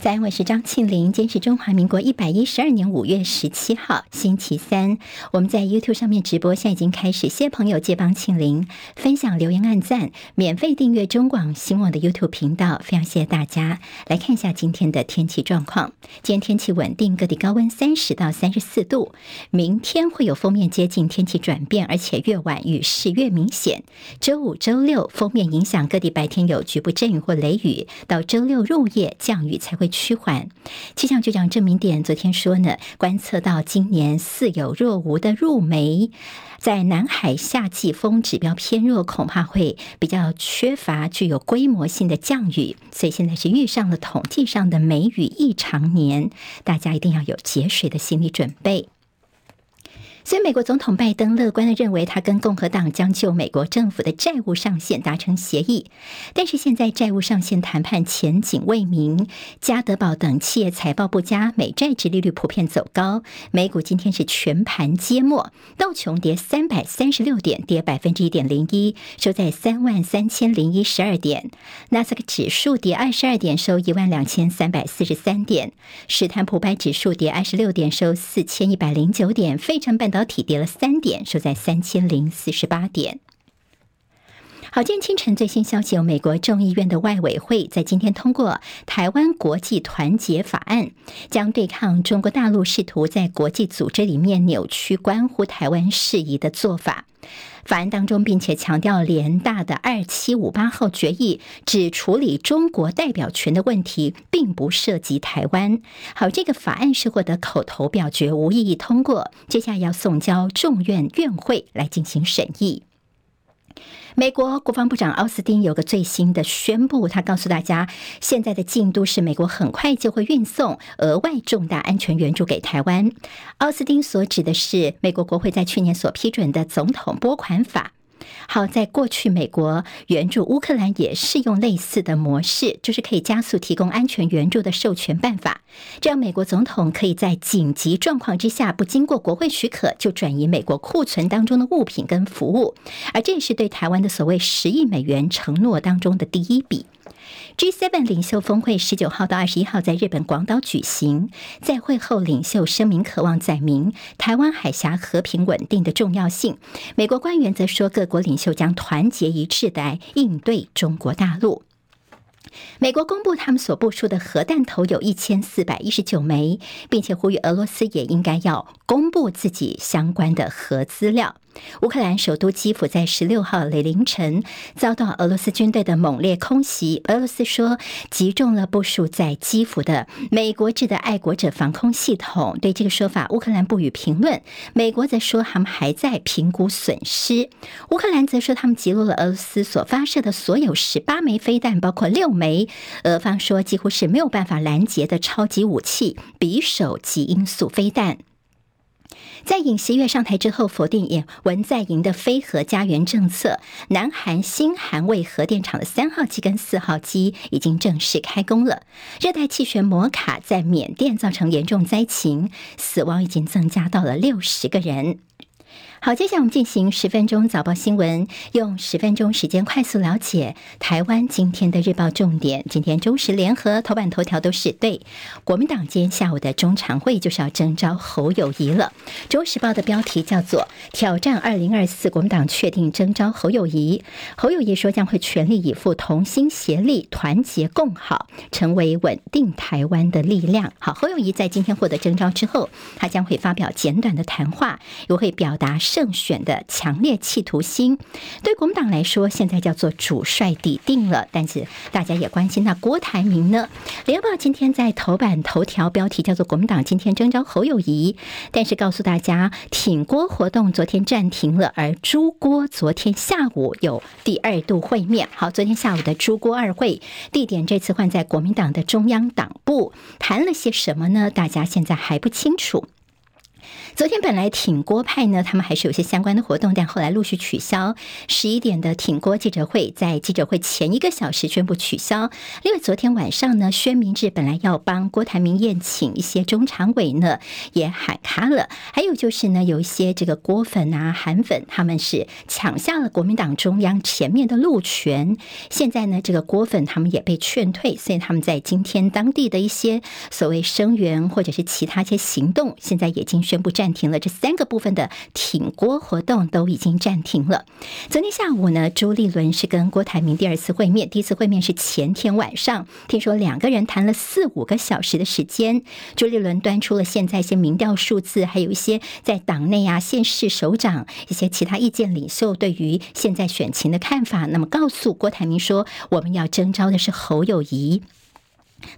在，我是张庆玲。今天是中华民国一百一十二年五月十七号，星期三。我们在 YouTube 上面直播，现在已经开始。谢谢朋友借帮庆玲分享、留言、按赞，免费订阅中广新闻网的 YouTube 频道。非常谢谢大家。来看一下今天的天气状况。今天天气稳定，各地高温三十到三十四度。明天会有锋面接近，天气转变，而且越晚雨势越明显。周五、周六锋面影响，各地白天有局部阵雨或雷雨，到周六入夜降雨才会。趋缓，气象局长郑明典昨天说呢，观测到今年似有若无的入梅，在南海夏季风指标偏弱，恐怕会比较缺乏具有规模性的降雨，所以现在是遇上了统计上的梅雨异常年，大家一定要有节水的心理准备。所以，美国总统拜登乐观地认为，他跟共和党将就美国政府的债务上限达成协议。但是，现在债务上限谈判前景未明，家得宝等企业财报不佳，美债殖利率普遍走高。美股今天是全盘皆末，道琼跌三百三十六点，跌百分之一点零一，收在三万三千零一十二点。纳斯达克指数跌二十二点，收一万两千三百四十三点。史坦普白指数跌二十六点，收四千一百零九点。费城半导体跌了三点，收在三千零四十八点。好，今天清晨最新消息，有美国众议院的外委会在今天通过《台湾国际团结法案》，将对抗中国大陆试图在国际组织里面扭曲关乎台湾事宜的做法。法案当中，并且强调联大的二七五八号决议只处理中国代表权的问题，并不涉及台湾。好，这个法案是获得口头表决无异议通过，接下来要送交众院院会来进行审议。美国国防部长奥斯汀有个最新的宣布，他告诉大家，现在的进度是美国很快就会运送额外重大安全援助给台湾。奥斯汀所指的是美国国会在去年所批准的总统拨款法。好，在过去，美国援助乌克兰也适用类似的模式，就是可以加速提供安全援助的授权办法，这样美国总统可以在紧急状况之下，不经过国会许可就转移美国库存当中的物品跟服务，而这也是对台湾的所谓十亿美元承诺当中的第一笔。G7 领袖峰会十九号到二十一号在日本广岛举行，在会后领袖声明渴望载明台湾海峡和平稳定的重要性。美国官员则说，各国领袖将团结一致来应对中国大陆。美国公布他们所部署的核弹头有一千四百一十九枚，并且呼吁俄罗斯也应该要公布自己相关的核资料。乌克兰首都基辅在十六号凌晨遭到俄罗斯军队的猛烈空袭。俄罗斯说击中了部署在基辅的美国制的爱国者防空系统。对这个说法，乌克兰不予评论。美国则说他们还在评估损失。乌克兰则说他们击落了俄罗斯所发射的所有十八枚飞弹，包括六枚俄方说几乎是没有办法拦截的超级武器——匕首及音速飞弹。在尹锡悦上台之后，否定也文在寅的“非核家园”政策。南韩新韩卫核电厂的三号机跟四号机已经正式开工了。热带气旋摩卡在缅甸造成严重灾情，死亡已经增加到了六十个人。好，接下来我们进行十分钟早报新闻，用十分钟时间快速了解台湾今天的日报重点。今天中时联合头版头条都是对国民党今天下午的中常会就是要征召侯友谊了。中时报的标题叫做“挑战二零二四”，国民党确定征召侯友谊。侯友谊说将会全力以赴，同心协力，团结共好，成为稳定台湾的力量。好，侯友谊在今天获得征召之后，他将会发表简短的谈话，也会表达。胜选的强烈企图心，对国民党来说，现在叫做主帅底定了。但是大家也关心，那郭台铭呢？联合报今天在头版头条标题叫做“国民党今天征召侯友谊”，但是告诉大家，挺郭活动昨天暂停了，而朱郭昨天下午有第二度会面。好，昨天下午的朱郭二会地点这次换在国民党的中央党部，谈了些什么呢？大家现在还不清楚。昨天本来挺郭派呢，他们还是有些相关的活动，但后来陆续取消。十一点的挺郭记者会，在记者会前一个小时宣布取消。另外，昨天晚上呢，薛明志本来要帮郭台铭宴请一些中常委呢，也喊卡了。还有就是呢，有一些这个郭粉啊、韩粉，他们是抢下了国民党中央前面的路权。现在呢，这个郭粉他们也被劝退，所以他们在今天当地的一些所谓声援或者是其他一些行动，现在已经宣布暂。停了，这三个部分的挺郭活动都已经暂停了。昨天下午呢，朱立伦是跟郭台铭第二次会面，第一次会面是前天晚上，听说两个人谈了四五个小时的时间。朱立伦端出了现在一些民调数字，还有一些在党内啊、县市首长一些其他意见领袖对于现在选情的看法。那么告诉郭台铭说，我们要征召的是侯友谊。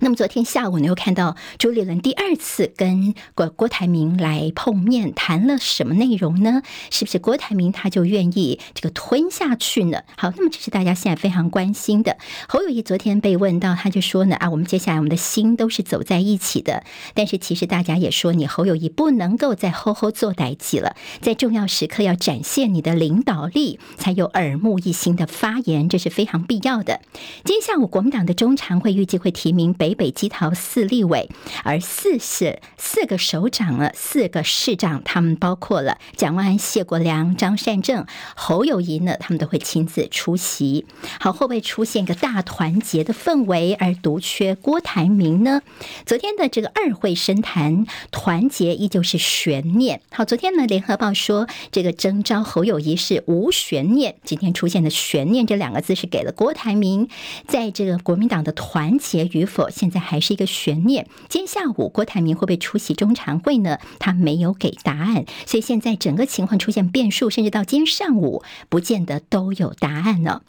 那么昨天下午呢，又看到朱立伦第二次跟郭郭台铭来碰面，谈了什么内容呢？是不是郭台铭他就愿意这个吞下去呢？好，那么这是大家现在非常关心的。侯友谊昨天被问到，他就说呢啊，我们接下来我们的心都是走在一起的。但是其实大家也说，你侯友谊不能够再吼吼做代志了，在重要时刻要展现你的领导力，才有耳目一新的发言，这是非常必要的。今天下午国民党的中常会预计会提名。北北基桃四立委，而四是四个首长了，四个市长，他们包括了蒋万安、谢国梁、张善政、侯友谊呢，他们都会亲自出席。好，会不会出现一个大团结的氛围，而独缺郭台铭呢？昨天的这个二会深谈，团结依旧是悬念。好，昨天呢，联合报说这个征召侯友谊是无悬念，今天出现的悬念这两个字是给了郭台铭，在这个国民党的团结与否。现在还是一个悬念。今天下午郭台铭会不会出席中常会呢？他没有给答案，所以现在整个情况出现变数，甚至到今天上午不见得都有答案呢。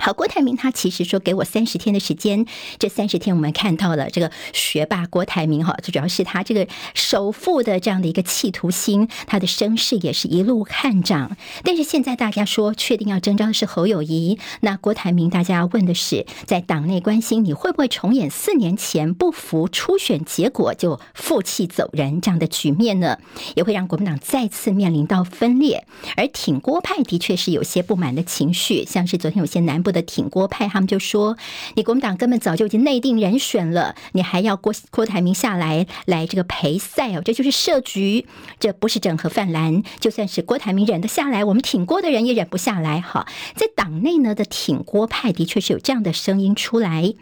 好，郭台铭他其实说给我三十天的时间，这三十天我们看到了这个学霸郭台铭哈，最主要是他这个首富的这样的一个企图心，他的声势也是一路看涨。但是现在大家说确定要征召的是侯友谊，那郭台铭大家要问的是，在党内关心你会不会重演四年前不服初选结果就负气走人这样的局面呢？也会让国民党再次面临到分裂。而挺郭派的确是有些不满的情绪，像是昨天有些南部。的挺郭派，他们就说：“你国民党根本早就已经内定人选了，你还要郭郭台铭下来来这个陪赛哦，这就是设局，这不是整合泛蓝。就算是郭台铭忍得下来，我们挺郭的人也忍不下来。哈，在党内呢的挺郭派的确是有这样的声音出来。”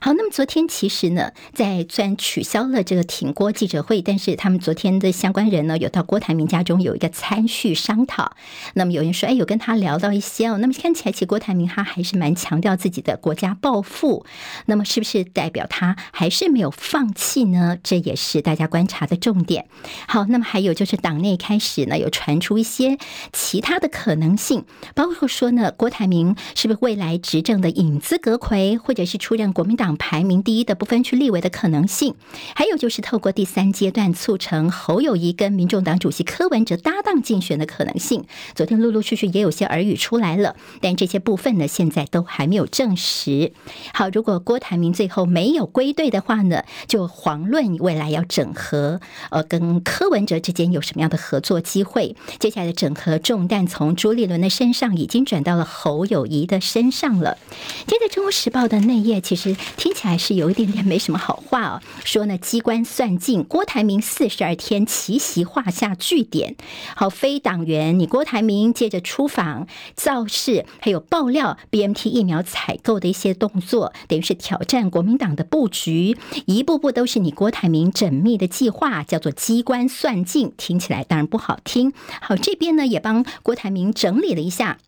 好，那么昨天其实呢，在虽然取消了这个挺郭记者会，但是他们昨天的相关人呢，有到郭台铭家中有一个参叙商讨。那么有人说，哎，有跟他聊到一些哦。那么看起来，其实郭台铭他还是蛮强调自己的国家抱负。那么是不是代表他还是没有放弃呢？这也是大家观察的重点。好，那么还有就是党内开始呢，有传出一些其他的可能性，包括说呢，郭台铭是不是未来执政的影子阁魁，或者是出任国民党。排名第一的不分区立委的可能性，还有就是透过第三阶段促成侯友谊跟民众党主席柯文哲搭档竞选的可能性。昨天陆陆续续也有些耳语出来了，但这些部分呢，现在都还没有证实。好，如果郭台铭最后没有归队的话呢，就遑论未来要整合，呃，跟柯文哲之间有什么样的合作机会。接下来的整合重担从朱立伦的身上已经转到了侯友谊的身上了。接着《中国时报》的内页其实。听起来是有一点点没什么好话哦，说呢，机关算尽，郭台铭四十二天奇袭画下句点。好，非党员，你郭台铭接着出访造势，还有爆料 BMT 疫苗采购的一些动作，等于是挑战国民党的布局，一步步都是你郭台铭缜密的计划，叫做机关算尽，听起来当然不好听。好，这边呢也帮郭台铭整理了一下。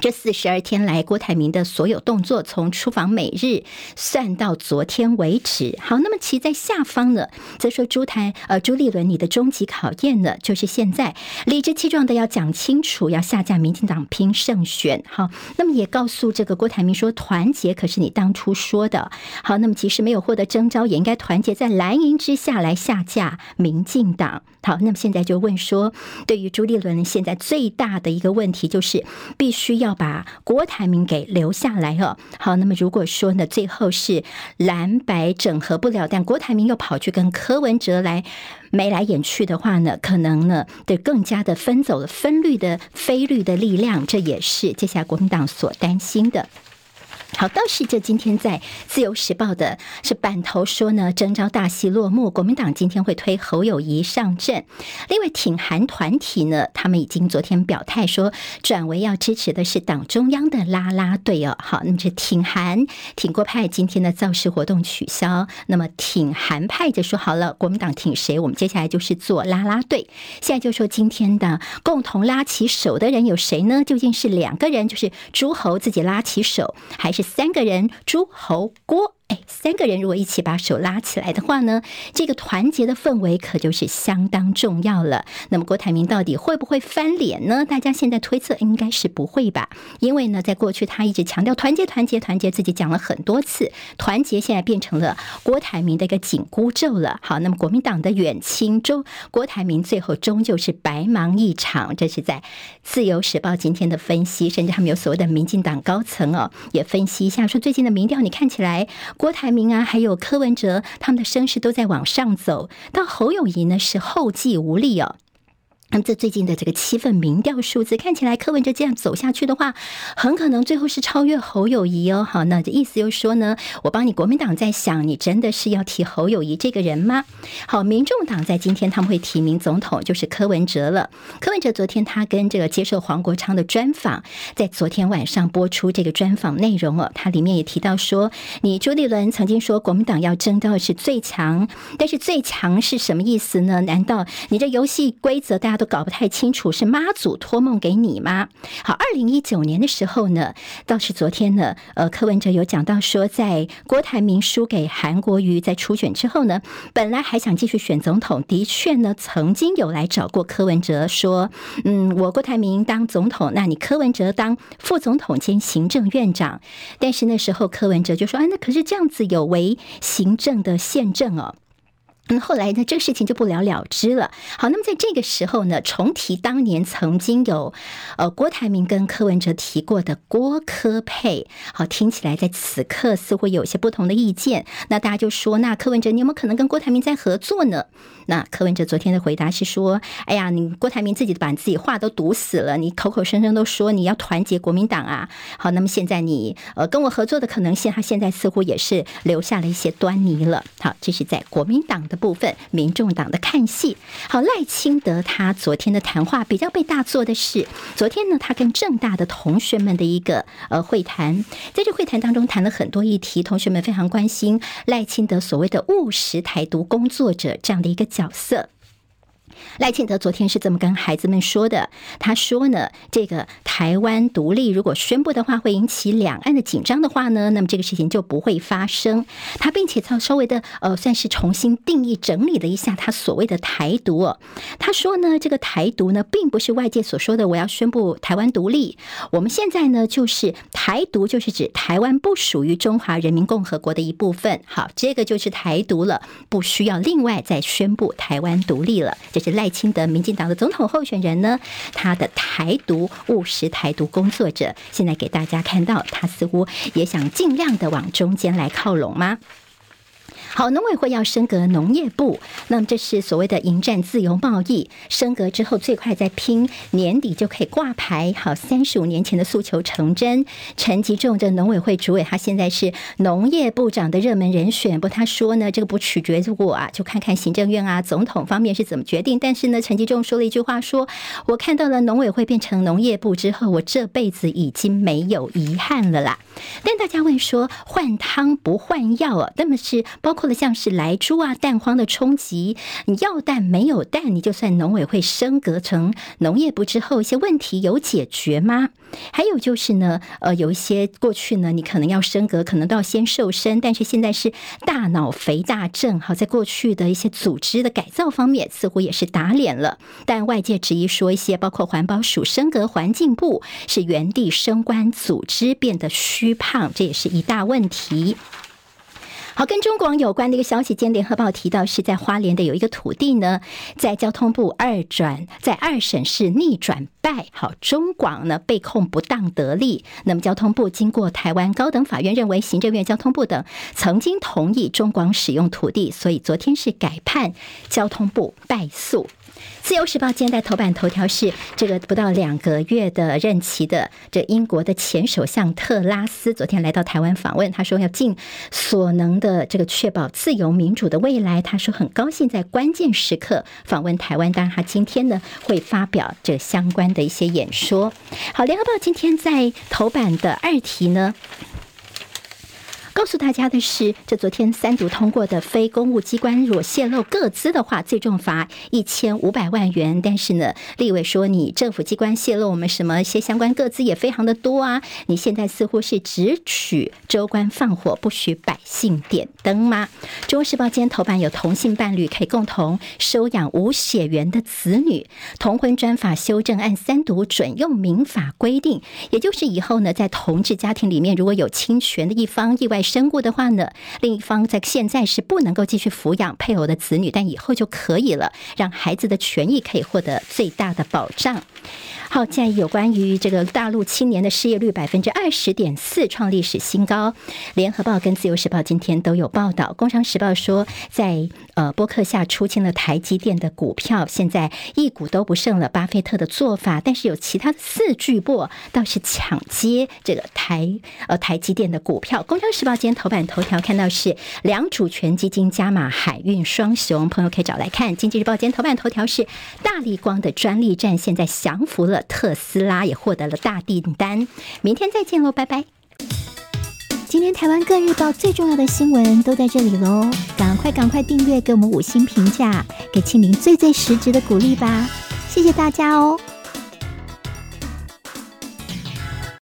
这四十二天来，郭台铭的所有动作，从出访美日算到昨天为止。好，那么其在下方呢，则说朱台呃朱立伦，你的终极考验呢，就是现在理直气壮的要讲清楚，要下架民进党拼胜选。好，那么也告诉这个郭台铭说，团结可是你当初说的。好，那么其实没有获得征召，也应该团结在蓝营之下来下架民进党。好，那么现在就问说，对于朱立伦现在最大的一个问题就是，必须要要把郭台铭给留下来哦。好，那么如果说呢，最后是蓝白整合不了，但郭台铭又跑去跟柯文哲来眉来眼去的话呢，可能呢，得更加的分走了分绿的非绿的力量，这也是接下来国民党所担心的。好，倒是这今天在《自由时报》的是版头说呢，征召大戏落幕，国民党今天会推侯友谊上阵。另外，挺韩团体呢，他们已经昨天表态说，转为要支持的是党中央的拉拉队哦。好，那么这挺韩挺郭派今天的造势活动取消，那么挺韩派就说好了，国民党挺谁，我们接下来就是做拉拉队。现在就说今天的共同拉起手的人有谁呢？究竟是两个人，就是诸侯自己拉起手，还是？三个人，诸侯郭。哎，三个人如果一起把手拉起来的话呢，这个团结的氛围可就是相当重要了。那么郭台铭到底会不会翻脸呢？大家现在推测应该是不会吧，因为呢，在过去他一直强调团结、团结、团结，自己讲了很多次，团结现在变成了郭台铭的一个紧箍咒了。好，那么国民党的远亲中，郭台铭最后终究是白忙一场。这是在《自由时报》今天的分析，甚至他们有所谓的民进党高层哦，也分析一下说，最近的民调你看起来。郭台铭啊，还有柯文哲，他们的声势都在往上走，但侯友谊呢是后继无力哦。那么，这最近的这个七份民调数字看起来，柯文哲这样走下去的话，很可能最后是超越侯友谊哦。好，那这意思就是说呢，我帮你国民党在想，你真的是要提侯友谊这个人吗？好，民众党在今天他们会提名总统，就是柯文哲了。柯文哲昨天他跟这个接受黄国昌的专访，在昨天晚上播出这个专访内容哦，他里面也提到说，你朱立伦曾经说国民党要争到是最强，但是最强是什么意思呢？难道你这游戏规则大都搞不太清楚，是妈祖托梦给你吗？好，二零一九年的时候呢，倒是昨天呢，呃，柯文哲有讲到说，在郭台铭输给韩国瑜在初选之后呢，本来还想继续选总统，的确呢，曾经有来找过柯文哲说，嗯，我郭台铭当总统，那你柯文哲当副总统兼行政院长，但是那时候柯文哲就说，啊，那可是这样子有违行政的宪政哦。嗯，后来呢，这个事情就不了了之了。好，那么在这个时候呢，重提当年曾经有呃郭台铭跟柯文哲提过的郭柯配，好，听起来在此刻似乎有些不同的意见。那大家就说，那柯文哲你有没有可能跟郭台铭在合作呢？那柯文哲昨天的回答是说，哎呀，你郭台铭自己把自己话都堵死了，你口口声声都说你要团结国民党啊。好，那么现在你呃跟我合作的可能性，他现在似乎也是留下了一些端倪了。好，这是在国民党的。部分民众党的看戏，好，赖清德他昨天的谈话比较被大做的是，昨天呢，他跟政大的同学们的一个呃会谈，在这会谈当中谈了很多议题，同学们非常关心赖清德所谓的务实台独工作者这样的一个角色。赖清德昨天是这么跟孩子们说的，他说呢，这个台湾独立如果宣布的话，会引起两岸的紧张的话呢，那么这个事情就不会发生。他并且稍稍微的呃，算是重新定义整理了一下他所谓的台独。他说呢，这个台独呢，并不是外界所说的我要宣布台湾独立。我们现在呢，就是台独，就是指台湾不属于中华人民共和国的一部分。好，这个就是台独了，不需要另外再宣布台湾独立了。这是赖。清德，民进党的总统候选人呢，他的台独务实台独工作者，现在给大家看到，他似乎也想尽量的往中间来靠拢吗？好，农委会要升格农业部，那么这是所谓的迎战自由贸易。升格之后，最快在拼年底就可以挂牌。好，三十五年前的诉求成真。陈吉仲这农委会主委，他现在是农业部长的热门人选。不他说呢，这个不取决于我啊，就看看行政院啊、总统方面是怎么决定。但是呢，陈吉仲说了一句话说，说我看到了农委会变成农业部之后，我这辈子已经没有遗憾了啦。但大家问说，换汤不换药啊？那么是包括。像是来猪啊、蛋荒的冲击，你要蛋没有蛋，你就算农委会升格成农业部之后，一些问题有解决吗？还有就是呢，呃，有一些过去呢，你可能要升格，可能都要先瘦身，但是现在是大脑肥大症，好，在过去的一些组织的改造方面，似乎也是打脸了。但外界质疑说，一些包括环保署升格环境部，是原地升官，组织变得虚胖，这也是一大问题。好，跟中广有关的一个消息，今天联合报提到是在花莲的有一个土地呢，在交通部二转，在二审是逆转败。好，中广呢被控不当得利，那么交通部经过台湾高等法院认为，行政院交通部等曾经同意中广使用土地，所以昨天是改判交通部败诉。自由时报今天在头版头条是这个不到两个月的任期的这英国的前首相特拉斯昨天来到台湾访问，他说要尽所能的这个确保自由民主的未来。他说很高兴在关键时刻访问台湾，当然他今天呢会发表这相关的一些演说。好，联合报今天在头版的二题呢。告诉大家的是，这昨天三读通过的非公务机关，如果泄露个资的话，最重罚一千五百万元。但是呢，立委说你政府机关泄露我们什么一些相关个资也非常的多啊，你现在似乎是只许州官放火，不许百姓点灯吗？中国时报今天头版有同性伴侣可以共同收养无血缘的子女，同婚专法修正案三读准用民法规定，也就是以后呢，在同志家庭里面如果有侵权的一方意外。身故的话呢，另一方在现在是不能够继续抚养配偶的子女，但以后就可以了，让孩子的权益可以获得最大的保障。好，在有关于这个大陆青年的失业率百分之二十点四创历史新高，联合报跟自由时报今天都有报道。工商时报说，在呃波克下出清了台积电的股票，现在一股都不剩了。巴菲特的做法，但是有其他的四巨擘倒是抢接这个台呃台积电的股票。工商时报今天头版头条看到是两主权基金加码海运双雄，朋友可以找来看。经济日报今天头版头条是大力光的专利战现在降服了。特斯拉也获得了大订单，明天再见喽，拜拜。今天台湾各日报最重要的新闻都在这里喽，赶快赶快订阅，给我们五星评价，给庆玲最最实质的鼓励吧，谢谢大家哦。